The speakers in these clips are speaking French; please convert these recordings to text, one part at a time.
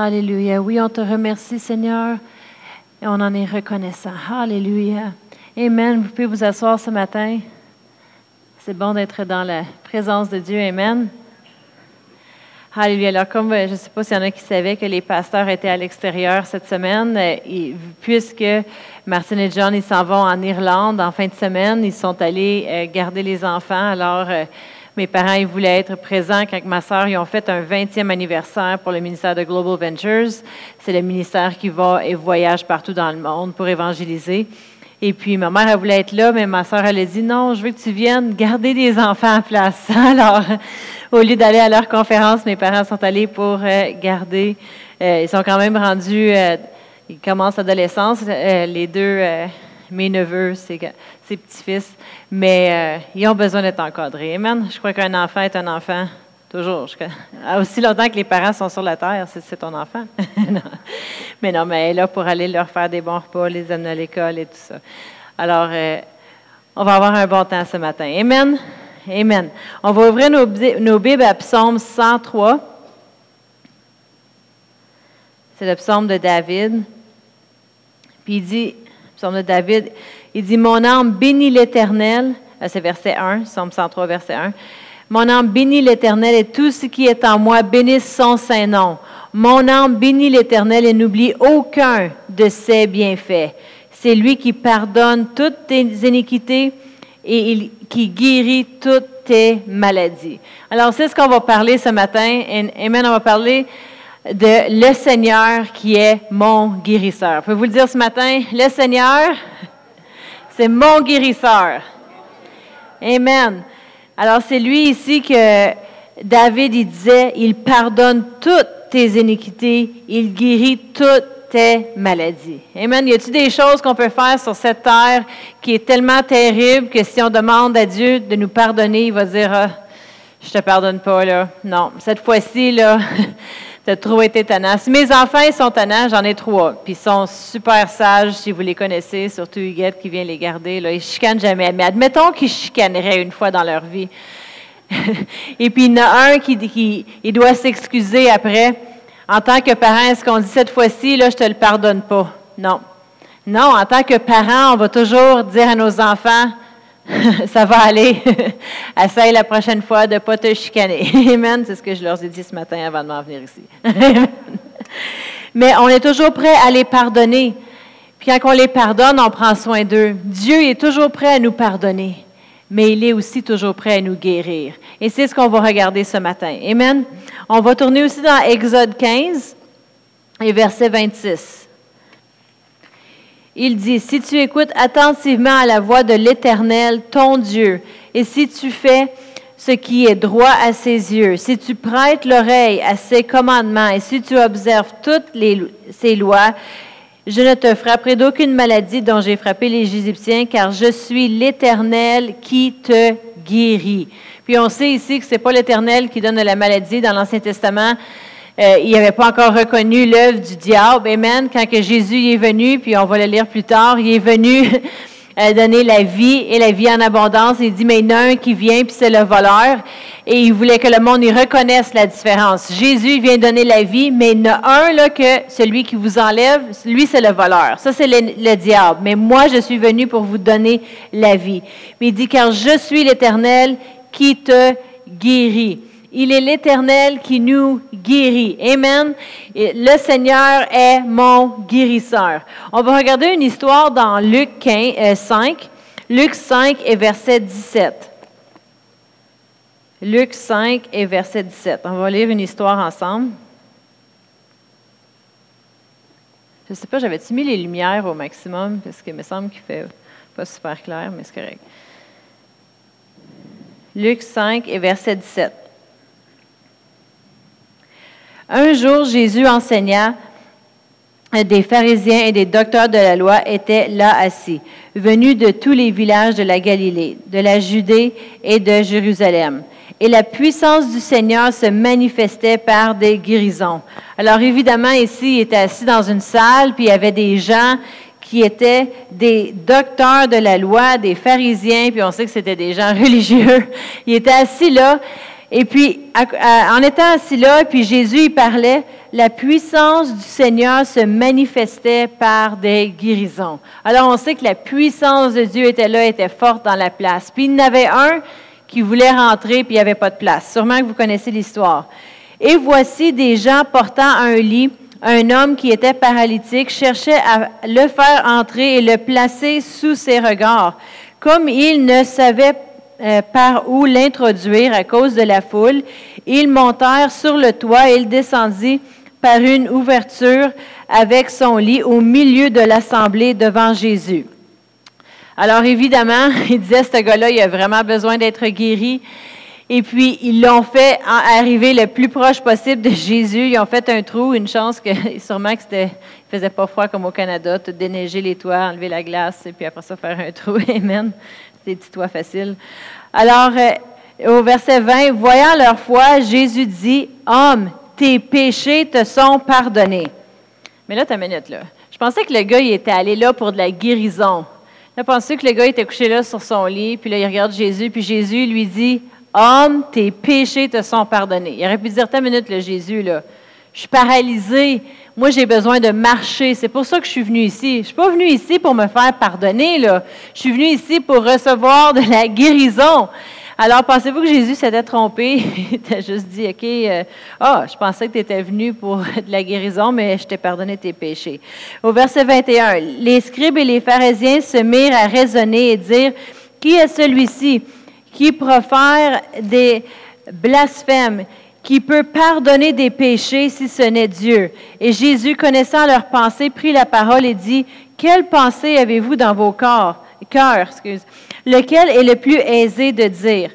Alléluia. Oui, on te remercie, Seigneur, et on en est reconnaissant. Alléluia. Amen. Vous pouvez vous asseoir ce matin. C'est bon d'être dans la présence de Dieu. Amen. Alléluia. Alors, comme euh, je ne sais pas s'il y en a qui savaient que les pasteurs étaient à l'extérieur cette semaine, euh, puisque Martin et John, ils s'en vont en Irlande en fin de semaine, ils sont allés euh, garder les enfants. Alors, mes parents, ils voulaient être présents quand ma sœur, ils ont fait un 20e anniversaire pour le ministère de Global Ventures. C'est le ministère qui va et voyage partout dans le monde pour évangéliser. Et puis, ma mère, elle voulait être là, mais ma soeur, elle a dit non, je veux que tu viennes garder des enfants en place. Alors, au lieu d'aller à leur conférence, mes parents sont allés pour euh, garder. Euh, ils sont quand même rendus, euh, ils commencent l'adolescence, les deux, mes neveux, ses, petits-fils, mais ils ont besoin d'être encadrés. Amen. Je crois qu'un enfant est un enfant. Toujours. aussi longtemps que les parents sont sur la terre, c'est ton enfant. Mais non, mais elle est là pour aller leur faire des bons repas, les amener à l'école et tout ça. Alors, on va avoir un bon temps ce matin. Amen. Amen. On va ouvrir nos, nos Bibles à Psaume 103. C'est le psaume de David. Puis il dit, psaume de David, il dit Mon âme bénit l'Éternel. Euh, c'est verset 1, psaume 103, verset 1. Mon âme bénit l'Éternel et tout ce qui est en moi bénisse son saint nom. Mon âme bénit l'Éternel et n'oublie aucun de ses bienfaits. C'est lui qui pardonne toutes tes iniquités et qui guérit toutes tes maladies. Alors, c'est ce qu'on va parler ce matin. Amen, on va parler de le Seigneur qui est mon guérisseur. Pouvez-vous le dire ce matin? Le Seigneur, c'est mon guérisseur. Amen. Alors, c'est lui ici que David, il disait, il pardonne toutes tes iniquités, il guérit toutes tes maladies. Amen. Y a-t-il des choses qu'on peut faire sur cette terre qui est tellement terrible que si on demande à Dieu de nous pardonner, il va dire ah, Je te pardonne pas, là. Non, cette fois-ci, là, tu as trop été tenace. Mes enfants, ils sont tenaces, j'en ai trois. Puis ils sont super sages, si vous les connaissez, surtout Huguette qui vient les garder. Là. Ils chicanent jamais. Mais admettons qu'ils chicaneraient une fois dans leur vie. Et puis il y en a un qui, doit s'excuser après en tant que parent, est-ce qu'on dit cette fois-ci, là, je te le pardonne pas? Non. Non, en tant que parent, on va toujours dire à nos enfants, ça va aller. Essaye la prochaine fois de ne pas te chicaner. Amen. C'est ce que je leur ai dit ce matin avant de m'en venir ici. Mais on est toujours prêt à les pardonner. Puis quand on les pardonne, on prend soin d'eux. Dieu est toujours prêt à nous pardonner mais il est aussi toujours prêt à nous guérir. Et c'est ce qu'on va regarder ce matin. Amen. On va tourner aussi dans Exode 15 et verset 26. Il dit, si tu écoutes attentivement à la voix de l'Éternel, ton Dieu, et si tu fais ce qui est droit à ses yeux, si tu prêtes l'oreille à ses commandements et si tu observes toutes ses lois, je ne te frapperai d'aucune maladie dont j'ai frappé les Égyptiens, car je suis l'Éternel qui te guérit. Puis on sait ici que ce n'est pas l'Éternel qui donne la maladie. Dans l'Ancien Testament, euh, il n'avait pas encore reconnu l'œuvre du diable. Amen. Quand que Jésus est venu, puis on va le lire plus tard, il est venu donner la vie et la vie en abondance. Il dit, mais il y en a un qui vient, puis c'est le voleur. Et il voulait que le monde y reconnaisse la différence. Jésus vient donner la vie, mais il y en a un, là, que celui qui vous enlève, lui, c'est le voleur. Ça, c'est le, le, diable. Mais moi, je suis venu pour vous donner la vie. Mais il dit, car je suis l'Éternel qui te guérit. Il est l'Éternel qui nous guérit. Amen. le Seigneur est mon guérisseur. On va regarder une histoire dans Luc 5. Euh, Luc 5 et verset 17. Luc 5 et verset 17. On va lire une histoire ensemble. Je ne sais pas, j'avais-tu mis les lumières au maximum? Parce qu'il me semble qu'il fait pas super clair, mais c'est correct. Luc 5 et verset 17. Un jour, Jésus enseigna, des pharisiens et des docteurs de la loi étaient là assis, venus de tous les villages de la Galilée, de la Judée et de Jérusalem. Et la puissance du Seigneur se manifestait par des guérisons. Alors évidemment, ici, il était assis dans une salle, puis il y avait des gens qui étaient des docteurs de la loi, des pharisiens, puis on sait que c'était des gens religieux. Il était assis là, et puis, en étant assis là, puis Jésus, il parlait, la puissance du Seigneur se manifestait par des guérisons. Alors on sait que la puissance de Dieu était là, était forte dans la place. Puis il y en avait un qui voulait rentrer, puis il n'y avait pas de place. Sûrement que vous connaissez l'histoire. Et voici des gens portant un lit. Un homme qui était paralytique cherchait à le faire entrer et le placer sous ses regards. Comme il ne savait euh, par où l'introduire à cause de la foule, ils montèrent sur le toit et il descendit par une ouverture avec son lit au milieu de l'assemblée devant Jésus. Alors évidemment, il disait, ce gars-là, il a vraiment besoin d'être guéri. Et puis, ils l'ont fait arriver le plus proche possible de Jésus. Ils ont fait un trou, une chance que, sûrement que c'était, faisait pas froid comme au Canada, tout déneiger les toits, enlever la glace, et puis après ça, faire un trou. Amen. Alors, euh, au verset 20, voyant leur foi, Jésus dit, Homme, tes péchés te sont pardonnés. Mais là, ta minute, là. Je pensais que le gars, il était allé là pour de la guérison. Là, pensé que le gars était couché là sur son lit, puis là, il regarde Jésus, puis Jésus lui dit, Homme, tes péchés te sont pardonnés. Il aurait pu dire, ta minute, le Jésus, là. Je suis paralysé. Moi, j'ai besoin de marcher. C'est pour ça que je suis venu ici. Je ne suis pas venu ici pour me faire pardonner, là. Je suis venu ici pour recevoir de la guérison. Alors, pensez-vous que Jésus s'était trompé? Il t'a juste dit, OK, euh, ah, je pensais que tu étais venu pour de la guérison, mais je t'ai pardonné tes péchés. Au verset 21, les scribes et les pharisiens se mirent à raisonner et dire, qui est celui-ci qui profère des blasphèmes, qui peut pardonner des péchés si ce n'est Dieu? Et Jésus, connaissant leurs pensées, prit la parole et dit, quelle pensée avez-vous dans vos corps, cœurs, excuse, Lequel est le plus aisé de dire?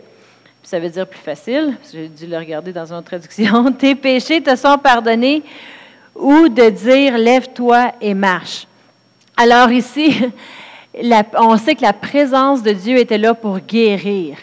Ça veut dire plus facile, j'ai dû le regarder dans une traduction. Tes péchés te sont pardonnés ou de dire lève-toi et marche. Alors ici, on sait que la présence de Dieu était là pour guérir.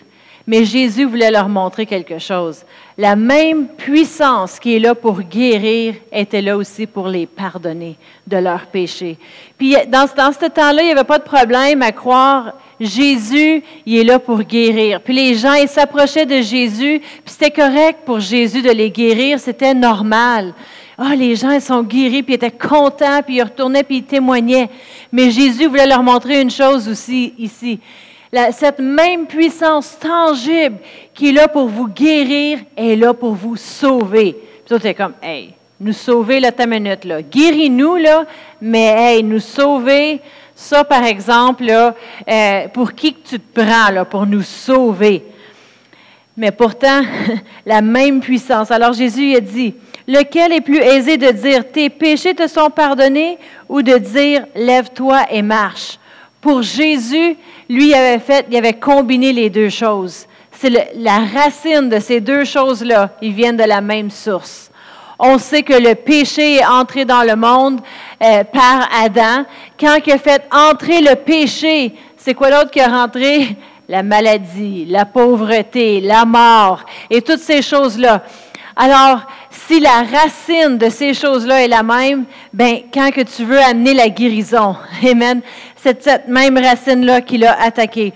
Mais Jésus voulait leur montrer quelque chose. La même puissance qui est là pour guérir était là aussi pour les pardonner de leurs péchés. Puis dans, ce temps-là, il n'y avait pas de problème à croire Jésus, il est là pour guérir. Puis les gens, ils s'approchaient de Jésus, puis c'était correct pour Jésus de les guérir, c'était normal. Ah, les gens, ils sont guéris, puis ils étaient contents, puis ils retournaient, puis ils témoignaient. Mais Jésus voulait leur montrer une chose aussi ici. Cette même puissance tangible qui est là pour vous guérir est là pour vous sauver. Puis toi, comme, hey, nous sauver, là, ta minute, là. Guéris-nous, là, mais hey, nous sauver, ça, par exemple, là, euh, pour qui que tu te prends là, pour nous sauver? Mais pourtant, la même puissance. Alors Jésus a dit, lequel est plus aisé de dire, tes péchés te sont pardonnés, ou de dire, lève-toi et marche? Pour Jésus, lui, avait fait, il avait combiné les deux choses. C'est la racine de ces deux choses-là. Ils viennent de la même source. On sait que le péché est entré dans le monde euh, par Adam. Quand il a fait entrer le péché, c'est quoi l'autre qui a rentré? La maladie, la pauvreté, la mort et toutes ces choses-là. Alors, si la racine de ces choses-là est la même, ben quand que tu veux amener la guérison, amen, c'est cette même racine-là qui l'a attaqué.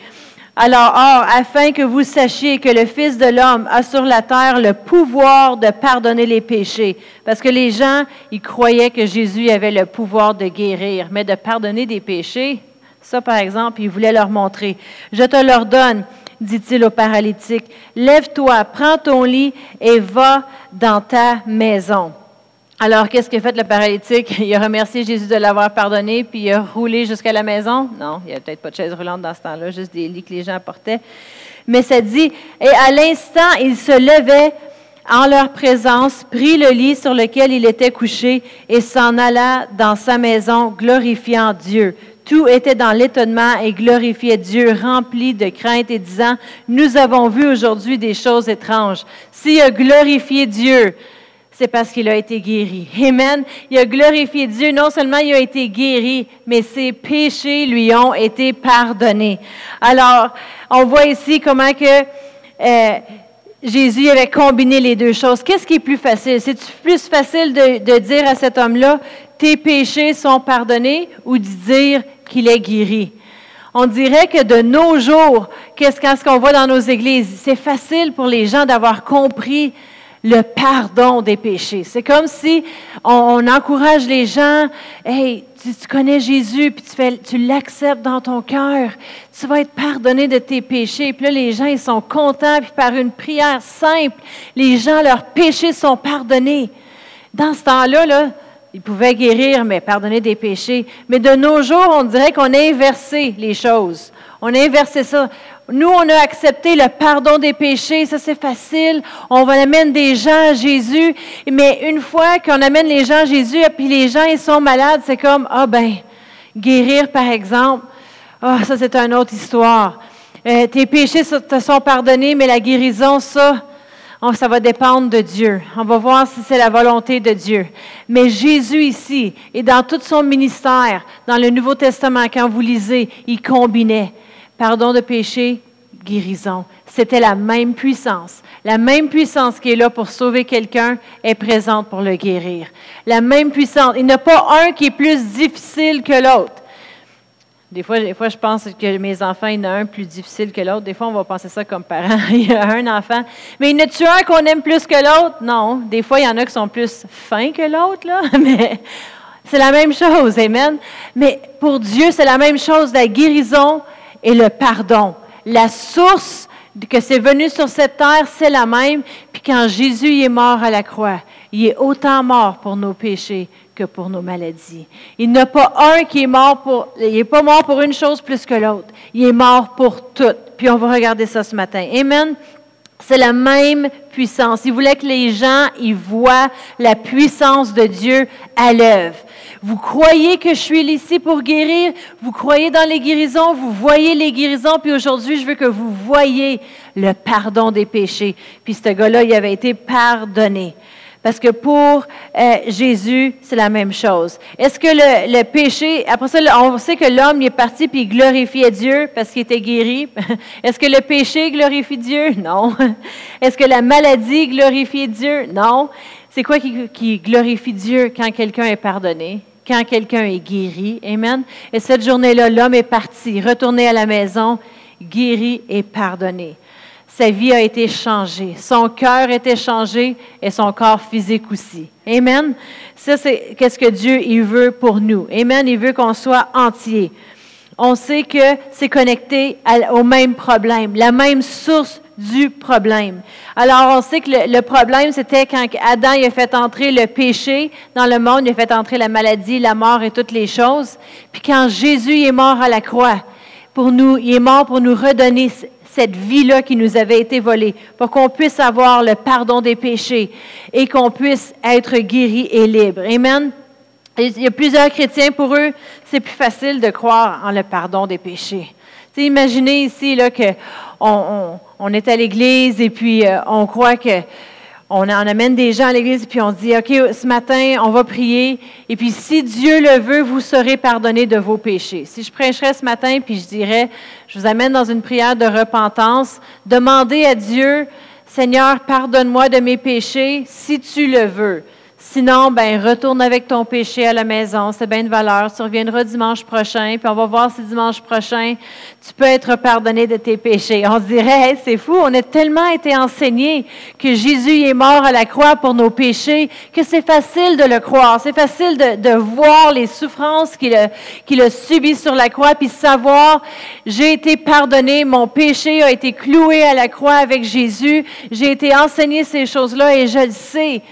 Alors, or, afin que vous sachiez que le Fils de l'homme a sur la terre le pouvoir de pardonner les péchés. Parce que les gens, ils croyaient que Jésus avait le pouvoir de guérir, mais de pardonner des péchés, ça, par exemple, il voulait leur montrer. Je te l'ordonne, dit-il au paralytique, lève-toi, prends ton lit et va dans ta maison. Alors, qu'est-ce qu'a fait le paralytique? Il a remercié Jésus de l'avoir pardonné, puis il a roulé jusqu'à la maison. Non, il n'y avait peut-être pas de chaise roulante dans ce temps-là, juste des lits que les gens portaient. Mais ça dit, et à l'instant, il se levait en leur présence, prit le lit sur lequel il était couché et s'en alla dans sa maison, glorifiant Dieu. Tout était dans l'étonnement et glorifiait Dieu, rempli de crainte et disant, nous avons vu aujourd'hui des choses étranges. S'il a glorifié Dieu, c'est parce qu'il a été guéri. Amen. Il a glorifié Dieu. Non seulement il a été guéri, mais ses péchés lui ont été pardonnés. Alors, on voit ici comment que euh, Jésus avait combiné les deux choses. Qu'est-ce qui est plus facile? C'est plus facile de, de dire à cet homme-là, tes péchés sont pardonnés, ou de dire qu'il est guéri? On dirait que de nos jours, qu'est-ce qu'on voit dans nos églises? C'est facile pour les gens d'avoir compris le pardon des péchés. C'est comme si on, encourage les gens, hey, tu, connais Jésus, puis tu, l'acceptes dans ton cœur, tu vas être pardonné de tes péchés. Puis là, les gens, ils sont contents, puis par une prière simple, les gens, leurs péchés sont pardonnés. Dans ce temps-là, là, ils pouvaient guérir, mais pardonner des péchés. Mais de nos jours, on dirait qu'on a inversé les choses. On a inversé ça. Nous, on a accepté le pardon des péchés, ça c'est facile. On va amener des gens à Jésus, mais une fois qu'on amène les gens à Jésus, et puis les gens ils sont malades, c'est comme ah ben guérir par exemple. Ah ça c'est une autre histoire. Euh, tes péchés te sont pardonnés, mais la guérison ça. Oh, ça va dépendre de Dieu. On va voir si c'est la volonté de Dieu. Mais Jésus ici, et dans tout son ministère, dans le Nouveau Testament, quand vous lisez, il combinait pardon de péché, guérison. C'était la même puissance. La même puissance qui est là pour sauver quelqu'un est présente pour le guérir. La même puissance. Il n'y a pas un qui est plus difficile que l'autre. Des fois, des fois, je pense que mes enfants, il y en a un plus difficile que l'autre. Des fois, on va penser ça comme parents. il y a un enfant. Mais il y en a un qu'on aime plus que l'autre? Non. Des fois, il y en a qui sont plus fins que l'autre, là. Mais c'est la même chose. Amen. Mais pour Dieu, c'est la même chose. La guérison, et le pardon. La source que c'est venu sur cette terre, c'est la même. Puis quand Jésus est mort à la croix, il est autant mort pour nos péchés que pour nos maladies. Il n'y a pas un qui est mort pour, il n'est pas mort pour une chose plus que l'autre. Il est mort pour toutes. Puis on va regarder ça ce matin. Amen. C'est la même puissance. Il voulait que les gens y voient la puissance de Dieu à l'œuvre. Vous croyez que je suis ici pour guérir? Vous croyez dans les guérisons? Vous voyez les guérisons? Puis aujourd'hui, je veux que vous voyez le pardon des péchés. Puis ce gars-là, il avait été pardonné. Parce que pour euh, Jésus, c'est la même chose. Est-ce que le, péché, après ça, on sait que l'homme est parti puis il glorifiait Dieu parce qu'il était guéri. Est-ce que le péché glorifie Dieu? Non. Est-ce que la maladie glorifie Dieu? Non. C'est quoi qui, qui glorifie Dieu quand quelqu'un est pardonné? Quand quelqu'un est guéri. Amen. Et cette journée-là, l'homme est parti, retourné à la maison, guéri et pardonné sa vie a été changée. Son cœur a été changé et son corps physique aussi. Amen. Ça, c'est qu'est-ce que Dieu il veut pour nous. Amen. Il veut qu'on soit entier. On sait que c'est connecté au même problème, la même source du problème. Alors, on sait que le, problème, c'était quand Adam a fait entrer le péché dans le monde, il a fait entrer la maladie, la mort et toutes les choses. Puis quand Jésus est mort à la croix, pour nous, il est mort pour nous redonner cette vie-là qui nous avait été volée, pour qu'on puisse avoir le pardon des péchés et qu'on puisse être guéri et libre. Amen. il y a plusieurs chrétiens, pour eux, c'est plus facile de croire en le pardon des péchés. imaginez ici là, que on, est à l'église et puis euh, on croit que on, amène des gens à l'église, puis on dit, OK, ce matin, on va prier, et puis si Dieu le veut, vous serez pardonné de vos péchés. Si je prêcherais ce matin, puis je dirais, je vous amène dans une prière de repentance, demandez à Dieu, Seigneur, pardonne-moi de mes péchés, si tu le veux. Sinon, ben retourne avec ton péché à la maison. C'est bien de valeur. Tu reviendras dimanche prochain, puis on va voir si dimanche prochain, tu peux être pardonné de tes péchés. On se dirait, c'est fou, on a tellement été enseigné que Jésus est mort à la croix pour nos péchés, que c'est facile de le croire. C'est facile de, voir les souffrances qu'il a, qu'il a subies sur la croix, puis savoir, j'ai été pardonné, mon péché a été cloué à la croix avec Jésus. J'ai été enseigné ces choses-là et je le sais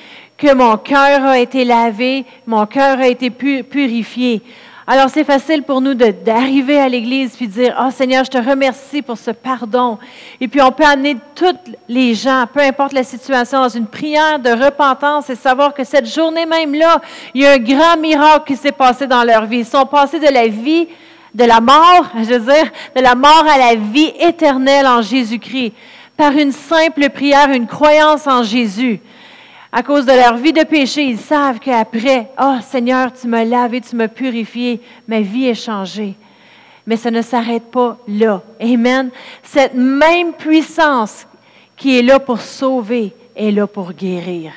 que mon cœur a été lavé, mon cœur a été purifié. Alors c'est facile pour nous d'arriver à l'Église puis de dire, oh Seigneur, je te remercie pour ce pardon. Et puis on peut amener tous les gens, peu importe la situation, dans une prière de repentance et savoir que cette journée même-là, il y a un grand miracle qui s'est passé dans leur vie. Ils sont passés de la vie, de la mort, je veux dire, de la mort à la vie éternelle en Jésus-Christ, par une simple prière, une croyance en Jésus à cause de leur vie de péché, ils savent qu'après, oh Seigneur, tu m'as lavé, tu m'as purifié, ma vie est changée. Mais ça ne s'arrête pas là. Amen. Cette même puissance qui est là pour sauver est là pour guérir.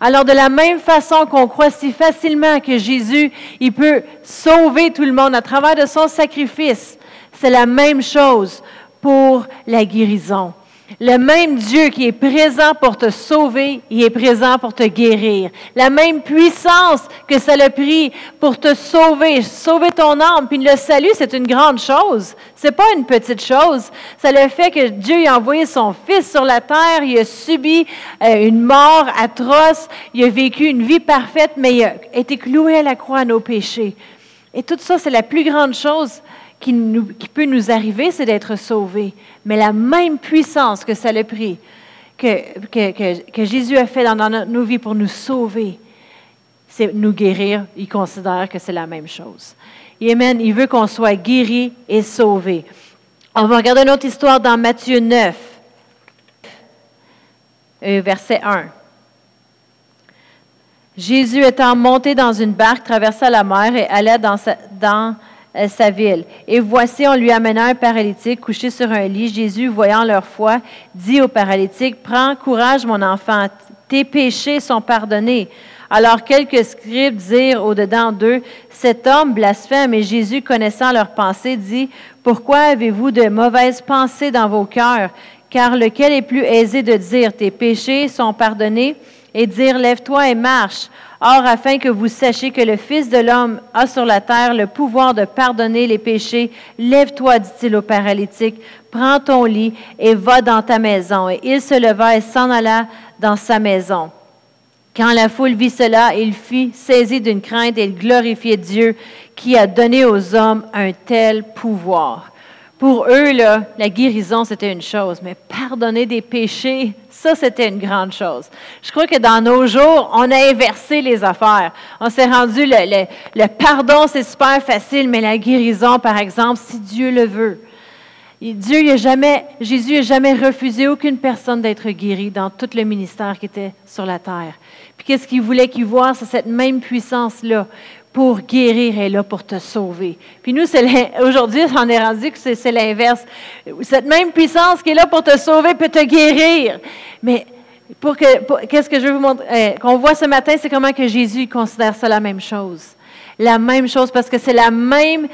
Alors de la même façon qu'on croit si facilement que Jésus, il peut sauver tout le monde à travers de son sacrifice, c'est la même chose pour la guérison. Le même Dieu qui est présent pour te sauver, il est présent pour te guérir. La même puissance que ça l'a pris pour te sauver, sauver ton âme. Puis le salut, c'est une grande chose. C'est pas une petite chose. Ça le fait que Dieu a envoyé son Fils sur la terre. Il a subi euh, une mort atroce. Il a vécu une vie parfaite, mais il a été cloué à la croix à nos péchés. Et tout ça, c'est la plus grande chose qui, peut nous arriver, c'est d'être sauvé. Mais la même puissance que ça l'a pris, que, Jésus a fait dans, nos vies pour nous sauver, c'est nous guérir. Il considère que c'est la même chose. Amen. Il veut qu'on soit guéri et sauvé. On va regarder une autre histoire dans Matthieu 9, euh, verset 1. Jésus étant monté dans une barque, traversa la mer et allait dans, sa, dans sa ville. Et voici, on lui amena un paralytique couché sur un lit. Jésus, voyant leur foi, dit au paralytique, Prends courage, mon enfant, tes péchés sont pardonnés. Alors quelques scribes dirent au-dedans d'eux, Cet homme blasphème, et Jésus, connaissant leurs pensées, dit, Pourquoi avez-vous de mauvaises pensées dans vos cœurs? Car lequel est plus aisé de dire, Tes péchés sont pardonnés, et dire, Lève-toi et marche. Or, afin que vous sachiez que le Fils de l'homme a sur la terre le pouvoir de pardonner les péchés, lève-toi, dit-il au paralytique, prends ton lit et va dans ta maison. Et il se leva et s'en alla dans sa maison. Quand la foule vit cela, il fut saisi d'une crainte et il glorifiait Dieu qui a donné aux hommes un tel pouvoir. Pour eux, là, la guérison, c'était une chose, mais pardonner des péchés, ça, c'était une grande chose. Je crois que dans nos jours, on a inversé les affaires. On s'est rendu, le, pardon, c'est super facile, mais la guérison, par exemple, si Dieu le veut. Dieu, il a jamais, Jésus n'a jamais refusé aucune personne d'être guérie dans tout le ministère qui était sur la terre. Puis qu'est-ce qu'il voulait qu'il voit? C'est cette même puissance-là pour guérir et là pour te sauver. Puis nous, aujourd'hui, on est rendu que c'est l'inverse. Cette même puissance qui est là pour te sauver peut te guérir. Mais pour que, qu'est-ce que je veux vous montrer, euh, qu'on voit ce matin, c'est comment que Jésus considère ça la même chose. La même chose, parce que c'est la même,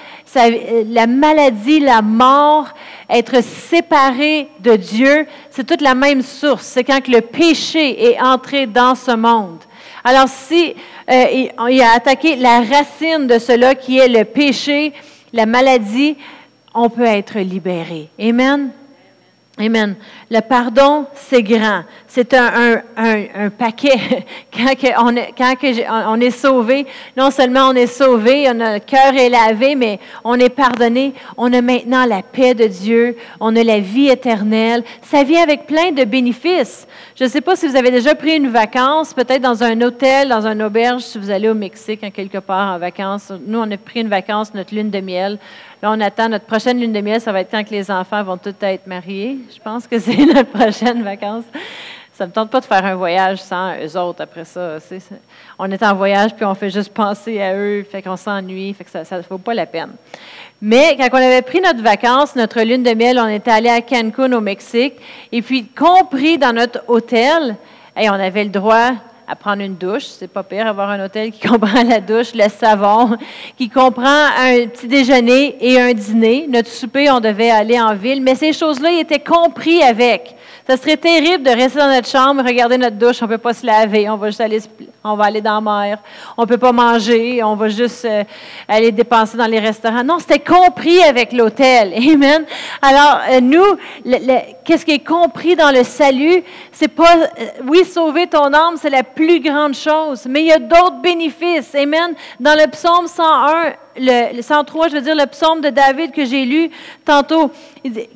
la maladie, la mort, être séparé de Dieu, c'est toute la même source. C'est quand le péché est entré dans ce monde. Alors, si euh, a attaqué la racine de cela qui est le péché, la maladie, on peut être libéré. Amen? Amen. Le pardon, c'est grand. C'est un, un, paquet. Quand, on, est, quand on est sauvé, non seulement on est sauvé, le cœur est lavé, mais on est pardonné. On a maintenant la paix de Dieu. On a la vie éternelle. Ça vient avec plein de bénéfices. Je ne sais pas si vous avez déjà pris une vacance, peut-être dans un hôtel, dans une auberge, si vous allez au Mexique, en quelque part en vacances. Nous, on a pris une vacance, notre lune de miel. Là, on attend notre prochaine lune de miel. Ça va être quand les enfants vont tous être mariés. Je pense que c'est notre prochaine vacance. Ça ne me tente pas de faire un voyage sans eux autres après ça. On est en voyage, puis on fait juste penser à eux, fait qu'on s'ennuie, fait que ça ne vaut pas la peine. Mais quand on avait pris notre vacances, notre lune de miel, on était allé à Cancun au Mexique, et puis compris dans notre hôtel, et on avait le droit à prendre une douche. C'est pas pire avoir un hôtel qui comprend la douche, le savon, qui comprend un petit déjeuner et un dîner. Notre souper, on devait aller en ville, mais ces choses-là, étaient compris avec. Ça serait terrible de rester dans notre chambre, regarder notre douche, on ne peut pas se laver, on va juste aller, on va aller dans la mer, on ne peut pas manger, on va juste euh, aller dépenser dans les restaurants. Non, c'était compris avec l'hôtel. Amen. Alors, euh, nous, qu'est-ce qui est compris dans le salut? C'est pas, euh, oui, sauver ton âme, c'est la plus grande chose, mais il y a d'autres bénéfices. Amen. Dans le psaume 101, le, 103, je veux dire le psaume de David que j'ai lu tantôt,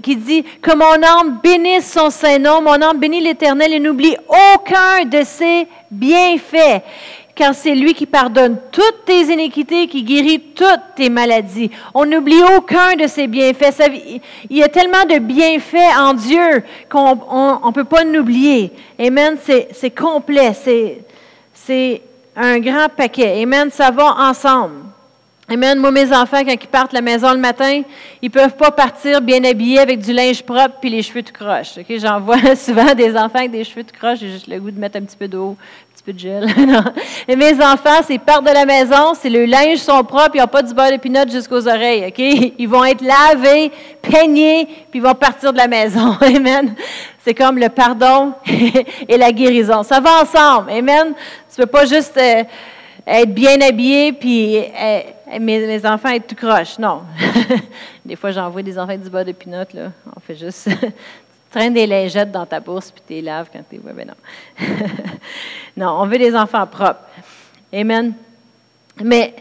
qui dit que mon âme bénisse son Saint-Nom, mon âme bénit l'Éternel et n'oublie aucun de ses bienfaits car c'est lui qui pardonne toutes tes iniquités, qui guérit toutes tes maladies. On n'oublie aucun de ses bienfaits. il y a tellement de bienfaits en Dieu qu'on ne peut pas l'oublier. Amen, c'est complet, c'est un grand paquet. Amen, ça va ensemble. Amen. Moi, mes enfants, quand ils partent la maison le matin, ils peuvent pas partir bien habillés avec du linge propre puis les cheveux tout croches. Okay? J'en vois souvent des enfants avec des cheveux tout croches. J'ai juste le goût de mettre un petit peu d'eau, de gel. Et mes enfants, s'ils partent de la maison, c'est le linge sont propres, ils n'ont pas du beurre de pinot jusqu'aux oreilles. Okay? Ils vont être lavés, peignés, puis ils vont partir de la maison. Amen. C'est comme le pardon et la guérison. Ça va ensemble. Amen. Tu peux pas juste... Euh, être bien habillé, puis euh, mes, enfants être tout croche. Non. des fois, j'envoie des enfants du beurre de pinot, là. On fait juste. Tu traînes des lingettes dans ta bourse, puis tu les laves quand tu es. Ouais, ben non. non, on veut des enfants propres. Amen. Mais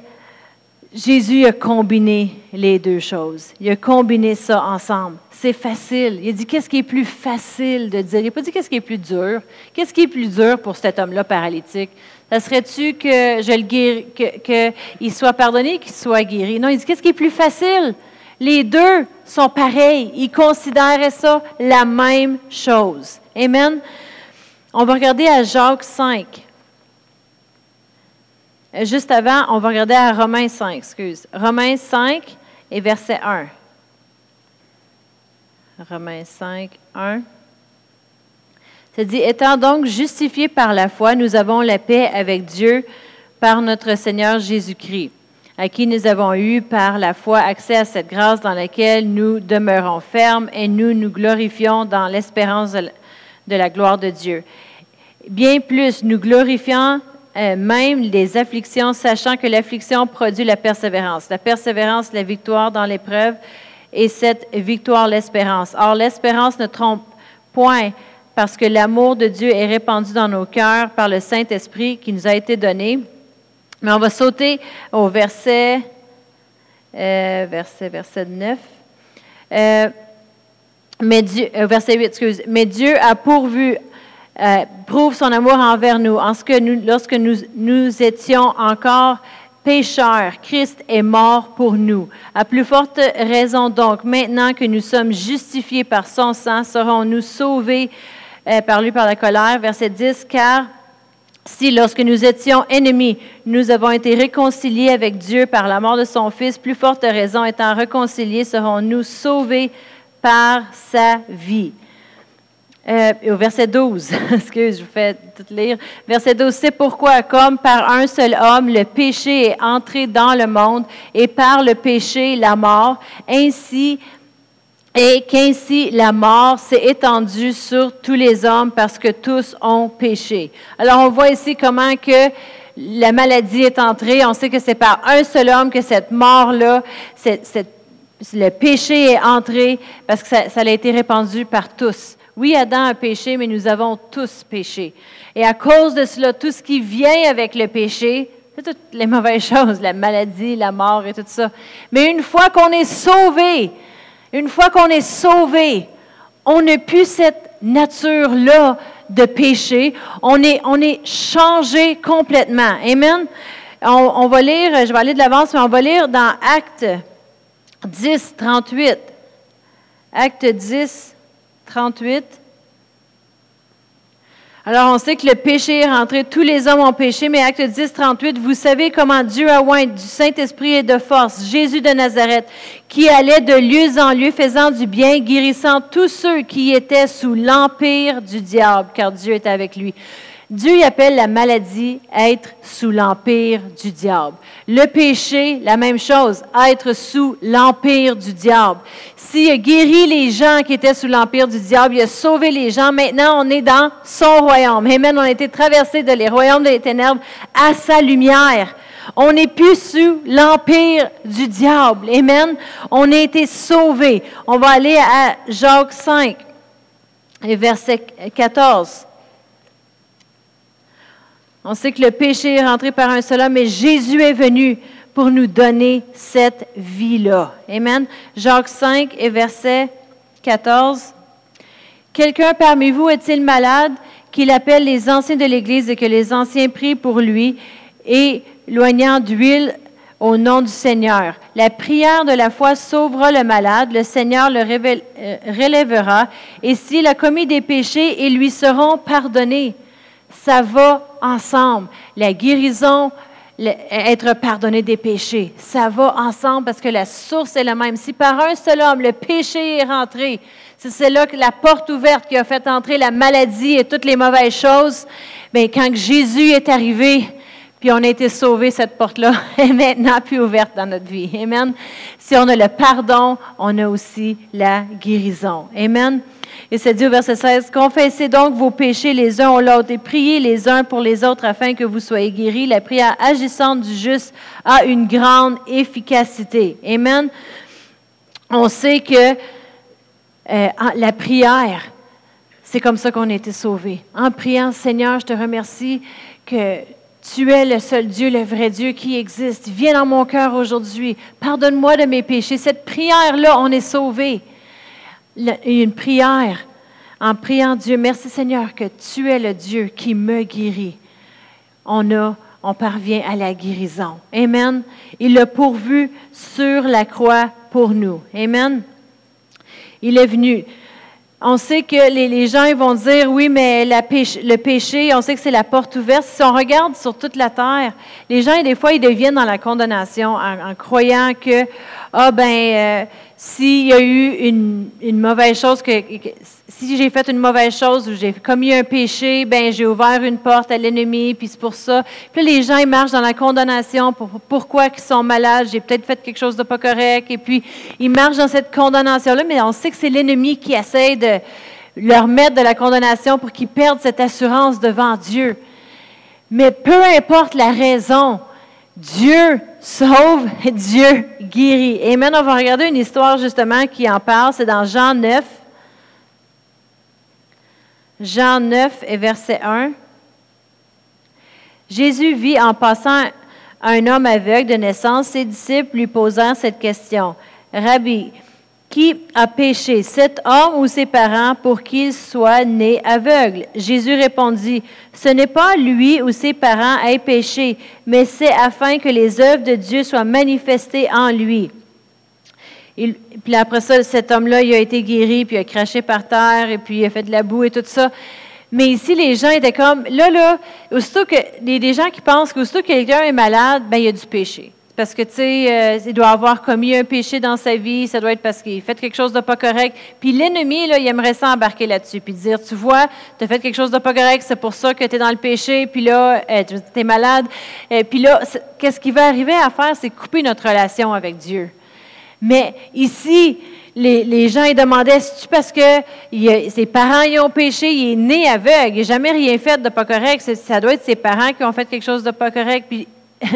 Jésus a combiné les deux choses. Il a combiné ça ensemble. C'est facile. Il a dit qu'est-ce qui est plus facile de dire? Il n'a pas dit qu'est-ce qui est plus dur? Qu'est-ce qui est plus dur pour cet homme-là paralytique? Ça serait-tu que je le qu'il soit pardonné, qu'il soit guéri? Non, il dit qu'est-ce qui est plus facile? Les deux sont pareils. Il considérait ça la même chose. Amen. On va regarder à Jacques 5. Juste avant, on va regarder à Romains 5, excuse. Romains 5 et verset 1. Romains 5, 1. Ça dit, étant donc justifiés par la foi, nous avons la paix avec Dieu par notre Seigneur Jésus-Christ, à qui nous avons eu par la foi accès à cette grâce dans laquelle nous demeurons fermes et nous nous glorifions dans l'espérance de la gloire de Dieu. Bien plus, nous glorifions euh, même les afflictions, sachant que l'affliction produit la persévérance. La persévérance, la victoire dans l'épreuve, et cette victoire, l'espérance. Or, l'espérance ne trompe point parce que l'amour de Dieu est répandu dans nos cœurs par le Saint-Esprit qui nous a été donné. Mais on va sauter au verset, euh, verset, verset 9. Euh, mais Dieu, euh, verset 8, excuse. Mais Dieu a pourvu, prouve son amour envers nous, en ce que nous, lorsque nous, nous étions encore pécheurs, Christ est mort pour nous. À plus forte raison donc, maintenant que nous sommes justifiés par son sang, serons-nous sauvés par lui par la colère? Verset 10, car si lorsque nous étions ennemis, nous avons été réconciliés avec Dieu par la mort de son Fils, plus forte raison étant réconciliés, serons-nous sauvés par sa vie? Euh, au verset 12, excuse, je vous fais tout lire. Verset 12, c'est pourquoi, comme par un seul homme, le péché est entré dans le monde, et par le péché, la mort, ainsi et qu'ainsi la mort s'est étendue sur tous les hommes parce que tous ont péché. Alors on voit ici comment que la maladie est entrée. On sait que c'est par un seul homme que cette mort-là, le péché est entré parce que ça, ça, a été répandu par tous. Oui, Adam a péché, mais nous avons tous péché. Et à cause de cela, tout ce qui vient avec le péché, c'est toutes les mauvaises choses, la maladie, la mort et tout ça. Mais une fois qu'on est sauvé, une fois qu'on est sauvé, on n'a plus cette nature-là de péché. On est, on est changé complètement. Amen? On, va lire, je vais aller de l'avance, mais on va lire dans Acte 10, 38. Acte 10, 38. Alors, on sait que le péché est rentré, tous les hommes ont péché, mais acte 10, 38, vous savez comment Dieu a oint du Saint-Esprit et de force Jésus de Nazareth, qui allait de lieu en lieu faisant du bien, guérissant tous ceux qui étaient sous l'empire du diable, car Dieu était avec lui. Dieu appelle la maladie être sous l'empire du diable. Le péché, la même chose, être sous l'empire du diable. S'il a guéri les gens qui étaient sous l'empire du diable, il a sauvé les gens, maintenant on est dans son royaume. Amen. On a été traversé de les royaumes des ténèbres à sa lumière. On n'est plus sous l'empire du diable. Amen. On a été sauvés. On va aller à Jacques 5, verset 14. On sait que le péché est rentré par un seul homme, mais Jésus est venu pour nous donner cette vie-là. Amen. Jacques 5 et verset 14. Quelqu'un parmi vous est-il malade qu'il appelle les anciens de l'Église et que les anciens prient pour lui et loignant d'huile au nom du Seigneur? La prière de la foi sauvera le malade, le Seigneur le euh, relèvera, et s'il a commis des péchés, ils lui seront pardonnés. Ça va ensemble. La guérison, être pardonné des péchés. Ça va ensemble parce que la source est la même. Si par un seul homme le péché est rentré, c'est là que la porte ouverte qui a fait entrer la maladie et toutes les mauvaises choses. Mais quand Jésus est arrivé, puis on a été sauvés, cette porte-là est maintenant plus ouverte dans notre vie. Amen. Si on a le pardon, on a aussi la guérison. Amen. Et c'est dit au verset 16, Confessez donc vos péchés les uns aux autres et priez les uns pour les autres afin que vous soyez guéris. La prière agissante du juste a une grande efficacité. Amen. On sait que euh, la prière, c'est comme ça qu'on a été sauvés. En priant, Seigneur, je te remercie que tu es le seul Dieu, le vrai Dieu qui existe. Viens dans mon cœur aujourd'hui. Pardonne-moi de mes péchés. Cette prière-là, on est sauvé. Une prière en priant Dieu, merci Seigneur que tu es le Dieu qui me guérit. On a, on parvient à la guérison. Amen. Il l'a pourvu sur la croix pour nous. Amen. Il est venu. On sait que les, gens vont dire, oui, mais le péché, on sait que c'est la porte ouverte. Si on regarde sur toute la terre, les gens, des fois, ils deviennent dans la condamnation en, croyant que, ah ben, euh, s'il y a eu une, mauvaise chose, que, si j'ai fait une mauvaise chose ou j'ai commis un péché, ben j'ai ouvert une porte à l'ennemi, puis c'est pour ça. Puis les gens, ils marchent dans la condamnation pour pourquoi ils sont malades, j'ai peut-être fait quelque chose de pas correct, et puis ils marchent dans cette condamnation-là, mais on sait que c'est l'ennemi qui essaie de leur mettre de la condamnation pour qu'ils perdent cette assurance devant Dieu. Mais peu importe la raison, Dieu sauve, Dieu guérit. Et maintenant, on va regarder une histoire justement qui en parle. C'est dans Jean 9. Jean 9 et verset 1. Jésus vit en passant un homme aveugle de naissance. Ses disciples lui posèrent cette question. Rabbi, qui a péché, cet homme ou ses parents, pour qu'il soit né aveugle? Jésus répondit, Ce n'est pas lui ou ses parents aient péché, mais c'est afin que les œuvres de Dieu soient manifestées en lui. Puis après ça, cet homme-là, il a été guéri, puis il a craché par terre, et puis il a fait de la boue et tout ça. Mais ici, les gens étaient comme, là, là, aussitôt que, des, des gens qui pensent qu'aussitôt que quelqu'un est malade, ben il y a du péché parce que, tu sais, euh, il doit avoir commis un péché dans sa vie, ça doit être parce qu'il fait quelque chose de pas correct. Puis l'ennemi, là, il aimerait s'embarquer là-dessus, puis dire, tu vois, tu as fait quelque chose de pas correct, c'est pour ça que tu es dans le péché, puis là, euh, tu es malade. Euh, puis là, qu'est-ce qui va arriver à faire, c'est couper notre relation avec Dieu. Mais ici, les, gens ils demandaient, c'est-tu parce que ses parents y ont péché, il est né aveugle, il n'a jamais rien fait de pas correct, ça doit être ses parents qui ont fait quelque chose de pas correct. Puis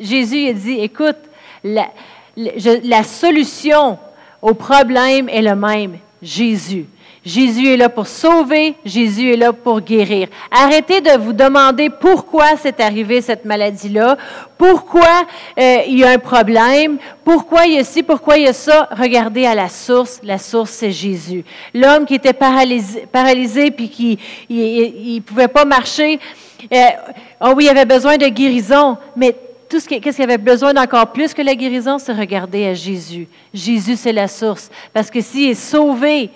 Jésus a dit, écoute, la, la, solution au problème est le même, Jésus. Jésus est là pour sauver, Jésus est là pour guérir. Arrêtez de vous demander pourquoi c'est arrivé cette maladie-là, pourquoi euh, il y a un problème, pourquoi il y a ci, pourquoi il y a ça? Regardez à la source, la source c'est Jésus. L'homme qui était paralysé, paralysé puis qui il, pouvait pas marcher, euh, oh oui, il avait besoin de guérison, mais tout ce qu'il avait besoin d'encore plus que la guérison, c'est regarder à Jésus. Jésus, c'est la source. Parce que s'il est sauvé,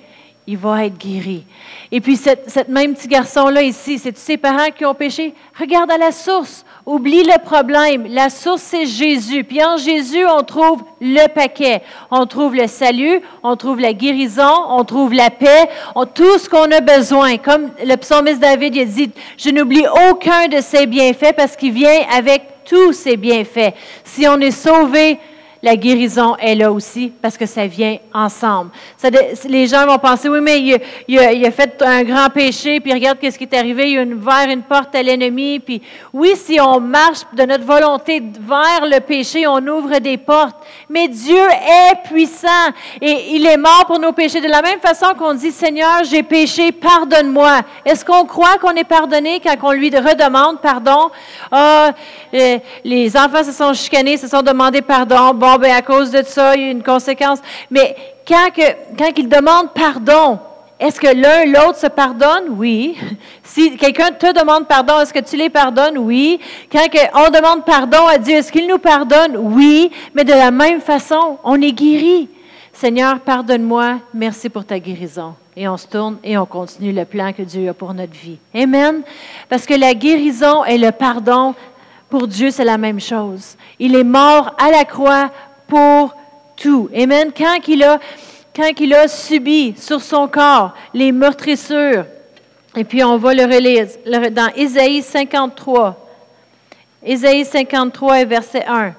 il va être guéri. Et puis, cette, même petit garçon-là ici, c'est ses parents qui ont péché. Regarde à la source. Oublie le problème. La source, c'est Jésus. Puis en Jésus, on trouve le paquet. On trouve le salut, on trouve la guérison, on trouve la paix, on, tout ce qu'on a besoin. Comme le psalmiste David il a dit, je n'oublie aucun de ses bienfaits parce qu'il vient avec tous ses bienfaits. Si on est sauvé, la guérison est là aussi parce que ça vient ensemble. les gens vont penser, oui, mais il, a, fait un grand péché, puis regarde qu'est-ce qui est arrivé, il a ouvert une porte à l'ennemi, puis oui, si on marche de notre volonté vers le péché, on ouvre des portes, mais Dieu est puissant et il est mort pour nos péchés. De la même façon qu'on dit, Seigneur, j'ai péché, pardonne-moi. Est-ce qu'on croit qu'on est pardonné quand on lui redemande pardon? Ah, euh, les enfants se sont chicanés, se sont demandé pardon. Ben, à cause de ça, il y a une conséquence. Mais quand, que, quand ils demandent pardon, est-ce que l'un l'autre se pardonne? Oui. Si quelqu'un te demande pardon, est-ce que tu les pardonnes? Oui. Quand on demande pardon à Dieu, est-ce qu'il nous pardonne? Oui. Mais de la même façon, on est guéri. Seigneur, pardonne-moi. Merci pour ta guérison. Et on se tourne et on continue le plan que Dieu a pour notre vie. Amen. Parce que la guérison et le pardon pour Dieu, c'est la même chose. Il est mort à la croix pour tout. Amen. Quand il a, quand il a subi sur son corps les meurtrissures, et puis on va le relire dans Ésaïe 53. Ésaïe 53 verset 1.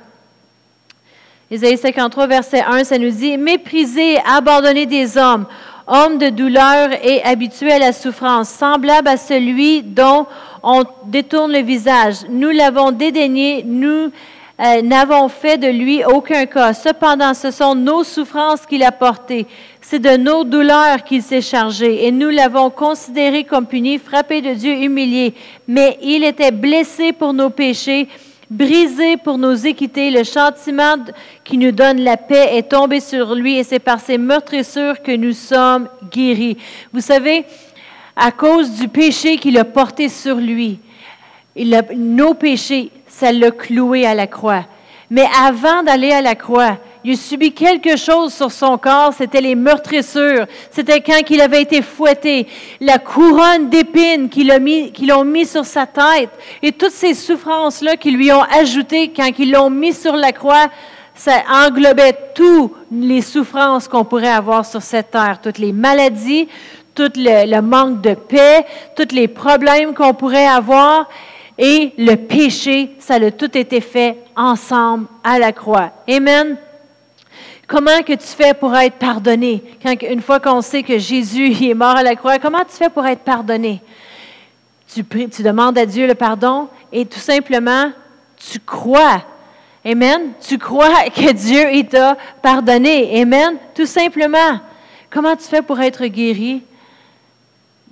Ésaïe 53, verset 1, ça nous dit, Méprisé, abandonné des hommes, homme de douleur et habitué à la souffrance, semblable à celui dont on détourne le visage. Nous l'avons dédaigné, nous euh, n'avons fait de lui aucun cas. Cependant, ce sont nos souffrances qu'il a portées. C'est de nos douleurs qu'il s'est chargé. Et nous l'avons considéré comme puni, frappé de Dieu, humilié. Mais il était blessé pour nos péchés brisé pour nos équités. Le châtiment qui nous donne la paix est tombé sur lui et c'est par ses meurtrissures que nous sommes guéris. Vous savez, à cause du péché qu'il a porté sur lui, il nos péchés, ça l'a cloué à la croix. Mais avant d'aller à la croix, il a subi quelque chose sur son corps, c'était les meurtrissures, c'était quand il avait été fouetté, la couronne d'épines qu'ils ont mis sur sa tête, et toutes ces souffrances-là qu'ils lui ont ajoutées quand ils l'ont mis sur la croix, ça englobait toutes les souffrances qu'on pourrait avoir sur cette terre, toutes les maladies, tout le, manque de paix, tous les problèmes qu'on pourrait avoir. Et le péché, ça a tout été fait ensemble à la croix. Amen. Comment que tu fais pour être pardonné? Quand, une fois qu'on sait que Jésus est mort à la croix, comment tu fais pour être pardonné? Tu, tu demandes à Dieu le pardon et tout simplement, tu crois. Amen. Tu crois que Dieu t'a pardonné. Amen. Tout simplement. Comment tu fais pour être guéri?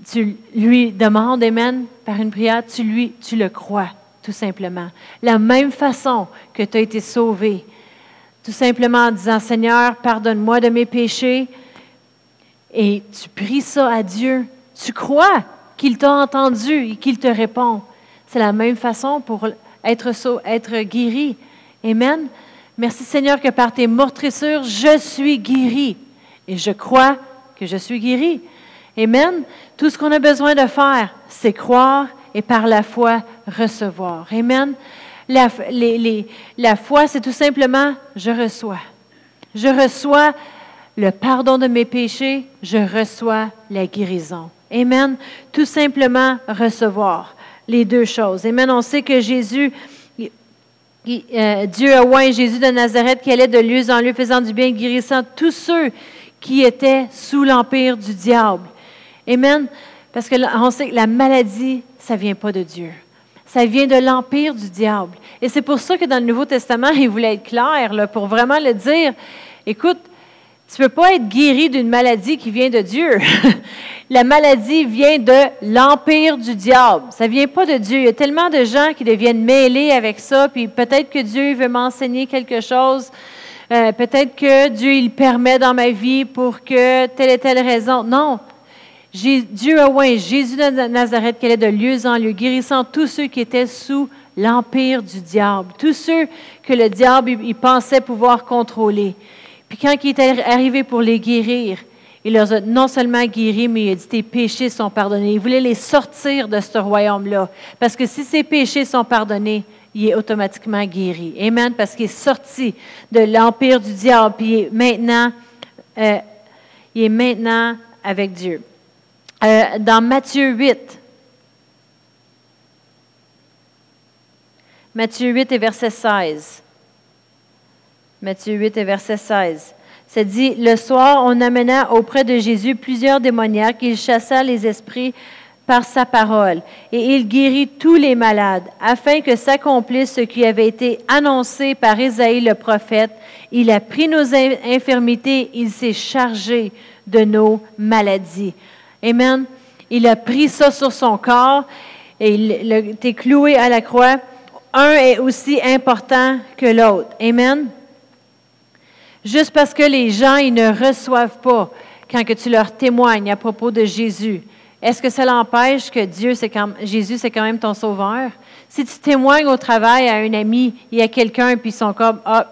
Tu lui demandes, Amen, par une prière, tu lui, tu le crois, tout simplement. La même façon que tu as été sauvé, tout simplement en disant, Seigneur, pardonne-moi de mes péchés. Et tu pries ça à Dieu. Tu crois qu'il t'a entendu et qu'il te répond. C'est la même façon pour être, être guéri. Amen. Merci Seigneur que par tes meurtrissures, je suis guéri. Et je crois que je suis guéri. Amen. Tout ce qu'on a besoin de faire, c'est croire et par la foi recevoir. Amen. La, la foi, c'est tout simplement, je reçois. Je reçois le pardon de mes péchés, je reçois la guérison. Amen. Tout simplement recevoir les deux choses. Amen. On sait que Jésus, euh, Dieu a oint Jésus de Nazareth qui allait de lieu en lieu faisant du bien, guérissant tous ceux qui étaient sous l'empire du diable. Amen. Parce que on sait que la maladie, ça ne vient pas de Dieu. Ça vient de l'empire du diable. Et c'est pour ça que dans le Nouveau Testament, il voulait être clair, là, pour vraiment le dire. Écoute, tu ne peux pas être guéri d'une maladie qui vient de Dieu. la maladie vient de l'empire du diable. Ça ne vient pas de Dieu. Il y a tellement de gens qui deviennent mêlés avec ça, puis peut-être que Dieu veut m'enseigner quelque chose. Euh, peut-être que Dieu il permet dans ma vie pour que telle et telle raison. Non, Dieu a oint Jésus de Nazareth qu'elle est de lieu en lieu, guérissant tous ceux qui étaient sous l'empire du diable, tous ceux que le diable il pensait pouvoir contrôler. Puis quand il est arrivé pour les guérir, il leur a non seulement guéri, mais il a dit tes péchés sont pardonnés. Il voulait les sortir de ce royaume-là. Parce que si ses péchés sont pardonnés, il est automatiquement guéri. Amen. Parce qu'il est sorti de l'empire du diable, puis il est maintenant, euh, il est maintenant avec Dieu. Euh, dans Matthieu 8. Matthieu 8 et verset 16. Matthieu 8 et verset 16. C'est dit, le soir, on amena auprès de Jésus plusieurs démoniaques. Il chassa les esprits par sa parole et il guérit tous les malades afin que s'accomplisse ce qui avait été annoncé par Isaïe le prophète. Il a pris nos infirmités, il s'est chargé de nos maladies. Amen. Il a pris ça sur son corps et il était cloué à la croix. Un est aussi important que l'autre. Amen. Juste parce que les gens, ils ne reçoivent pas quand que tu leur témoignes à propos de Jésus. Est-ce que ça l'empêche que Dieu, c'est quand, Jésus, c'est quand même ton sauveur? Si tu témoignes au travail à un ami, y a quelqu'un, puis ils sont comme, ah,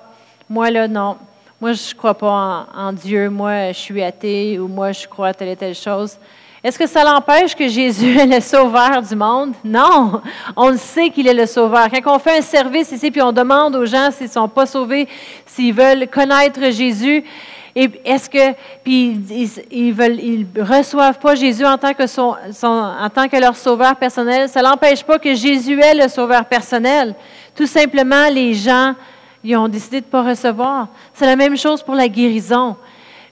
moi là, non. Moi, je ne crois pas en, en, Dieu. Moi, je suis athée ou moi, je crois à telle et telle chose. Est-ce que ça l'empêche que Jésus est le sauveur du monde? Non, on sait qu'il est le sauveur. Quand on fait un service ici, puis on demande aux gens s'ils ne sont pas sauvés, s'ils veulent connaître Jésus, et est-ce que, puis ils, veulent, ils reçoivent pas Jésus en tant que son, en tant que leur sauveur personnel, ça n'empêche pas que Jésus est le sauveur personnel. Tout simplement, les gens, ils ont décidé de ne pas recevoir. C'est la même chose pour la guérison.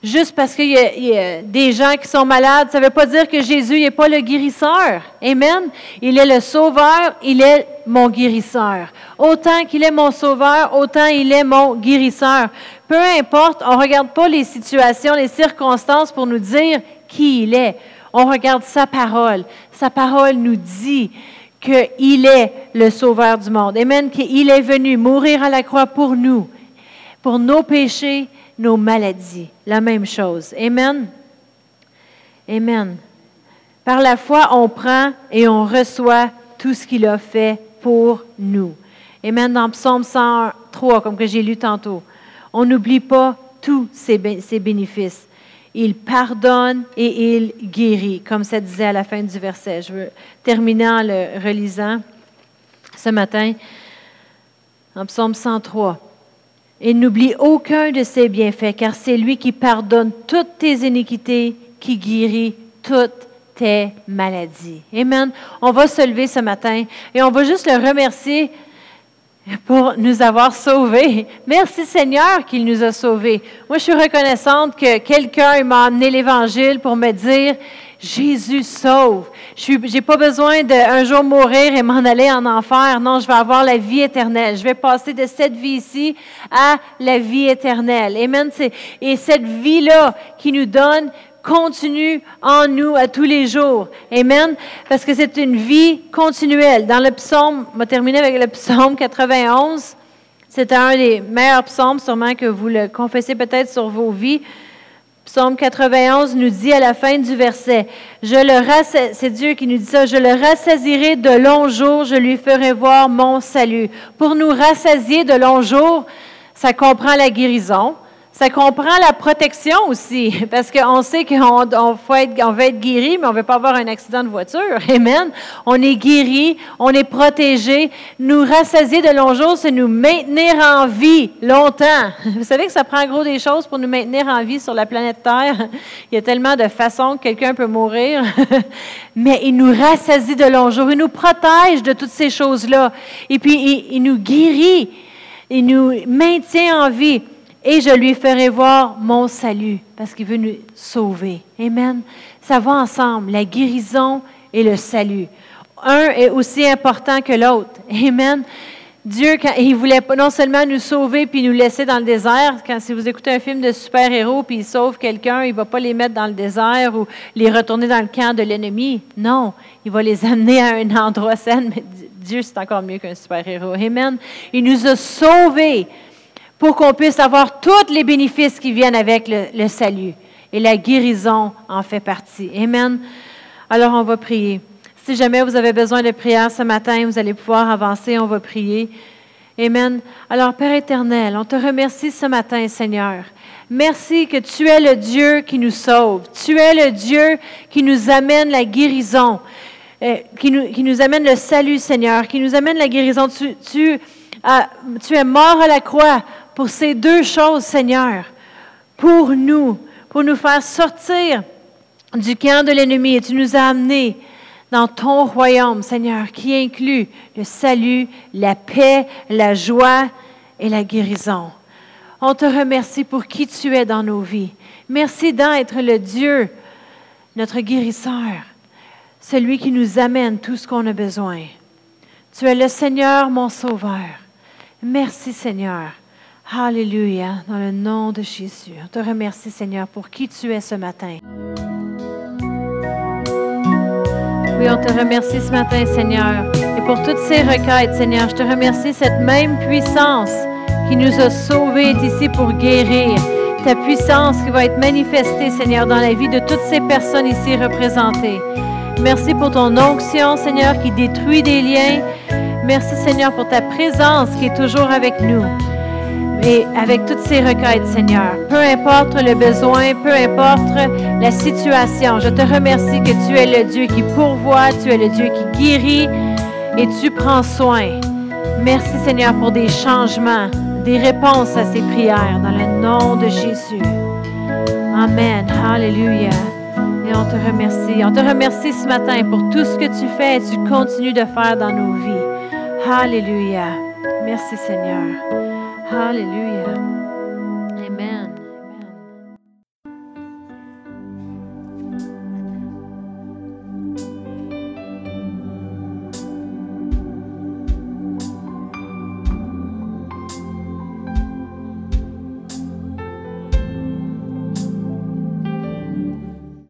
Juste parce qu'il y, a des gens qui sont malades, ça ne veut pas dire que Jésus n'est pas le guérisseur. Amen. Il est le sauveur, il est mon guérisseur. Autant qu'il est mon sauveur, autant il est mon guérisseur. Peu importe, on ne regarde pas les situations, les circonstances pour nous dire qui il est. On regarde sa parole. Sa parole nous dit qu'il est le sauveur du monde. Amen. Qu'il est venu mourir à la croix pour nous, pour nos péchés nos maladies. La même chose. Amen. Amen. Par la foi, on prend et on reçoit tout ce qu'il a fait pour nous. Amen. Dans Psaume 103, comme que j'ai lu tantôt, on n'oublie pas tous ses, bénéfices. Il pardonne et il guérit, comme ça disait à la fin du verset. Je veux terminer en le relisant ce matin en Psaume 103. Et n'oublie aucun de ses bienfaits, car c'est lui qui pardonne toutes tes iniquités, qui guérit toutes tes maladies. Amen. On va se lever ce matin et on va juste le remercier pour nous avoir sauvés. Merci Seigneur qu'il nous a sauvés. Moi, je suis reconnaissante que quelqu'un m'a amené l'Évangile pour me dire, Jésus sauve. Je n'ai pas besoin d'un jour mourir et m'en aller en enfer. Non, je vais avoir la vie éternelle. Je vais passer de cette vie ici à la vie éternelle. Amen. Et cette vie-là qui nous donne continue en nous à tous les jours. Amen. Parce que c'est une vie continuelle. Dans le psaume, on va terminer avec le psaume 91. C'est un des meilleurs psaumes, sûrement que vous le confessez peut-être sur vos vies. Psaume 91 nous dit à la fin du verset, je le c'est Dieu qui nous dit ça, je le rassasirai de longs jours, je lui ferai voir mon salut. Pour nous rassasier de longs jours, ça comprend la guérison, ça comprend la protection aussi, parce qu'on sait qu'on on va être guéri, mais on ne veut pas avoir un accident de voiture. Amen. On est guéri, on est protégé. Nous rassasier de longs jours, c'est nous maintenir en vie longtemps. Vous savez que ça prend gros des choses pour nous maintenir en vie sur la planète Terre. Il y a tellement de façons que quelqu'un peut mourir, mais il nous rassasie de longs jours. Il nous protège de toutes ces choses-là. Et puis, il nous guérit. Il nous maintient en vie et je lui ferai voir mon salut, parce qu'il veut nous sauver. Amen. Ça va ensemble, la guérison et le salut. Un est aussi important que l'autre. Amen. Dieu, il voulait non seulement nous sauver puis nous laisser dans le désert, quand si vous écoutez un film de super-héros puis il sauve quelqu'un, il ne va pas les mettre dans le désert ou les retourner dans le camp de l'ennemi. Non, il va les amener à un endroit sain. Mais Dieu, c'est encore mieux qu'un super-héros. Amen. Il nous a sauvés pour qu'on puisse avoir tous les bénéfices qui viennent avec le, salut. Et la guérison en fait partie. Amen. Alors on va prier. Si jamais vous avez besoin de prière ce matin, vous allez pouvoir avancer, on va prier. Amen. Alors Père éternel, on te remercie ce matin, Seigneur. Merci que tu es le Dieu qui nous sauve. Tu es le Dieu qui nous amène la guérison, euh, qui, nous, amène le salut, Seigneur, qui nous amène la guérison. Tu, tu es mort à la croix pour ces deux choses, Seigneur, pour nous, pour nous faire sortir du camp de l'ennemi. Et tu nous as amenés dans ton royaume, Seigneur, qui inclut le salut, la paix, la joie et la guérison. On te remercie pour qui tu es dans nos vies. Merci d'être le Dieu, notre guérisseur, celui qui nous amène tout ce qu'on a besoin. Tu es le Seigneur, mon Sauveur. Merci, Seigneur. Alléluia, dans le nom de Jésus. On te remercie, Seigneur, pour qui tu es ce matin. Oui, on te remercie ce matin, Seigneur. Et pour toutes ces requêtes, Seigneur, je te remercie cette même puissance qui nous a sauvés ici pour guérir. Ta puissance qui va être manifestée, Seigneur, dans la vie de toutes ces personnes ici représentées. Merci pour ton onction, Seigneur, qui détruit des liens. Merci, Seigneur, pour ta présence qui est toujours avec nous. Et avec toutes ces requêtes, Seigneur, peu importe le besoin, peu importe la situation, je te remercie que tu es le Dieu qui pourvoit, tu es le Dieu qui guérit et tu prends soin. Merci Seigneur pour des changements, des réponses à ces prières dans le nom de Jésus. Amen. Alléluia. Et on te remercie. On te remercie ce matin pour tout ce que tu fais et tu continues de faire dans nos vies. Alléluia. Merci Seigneur. Alléluia.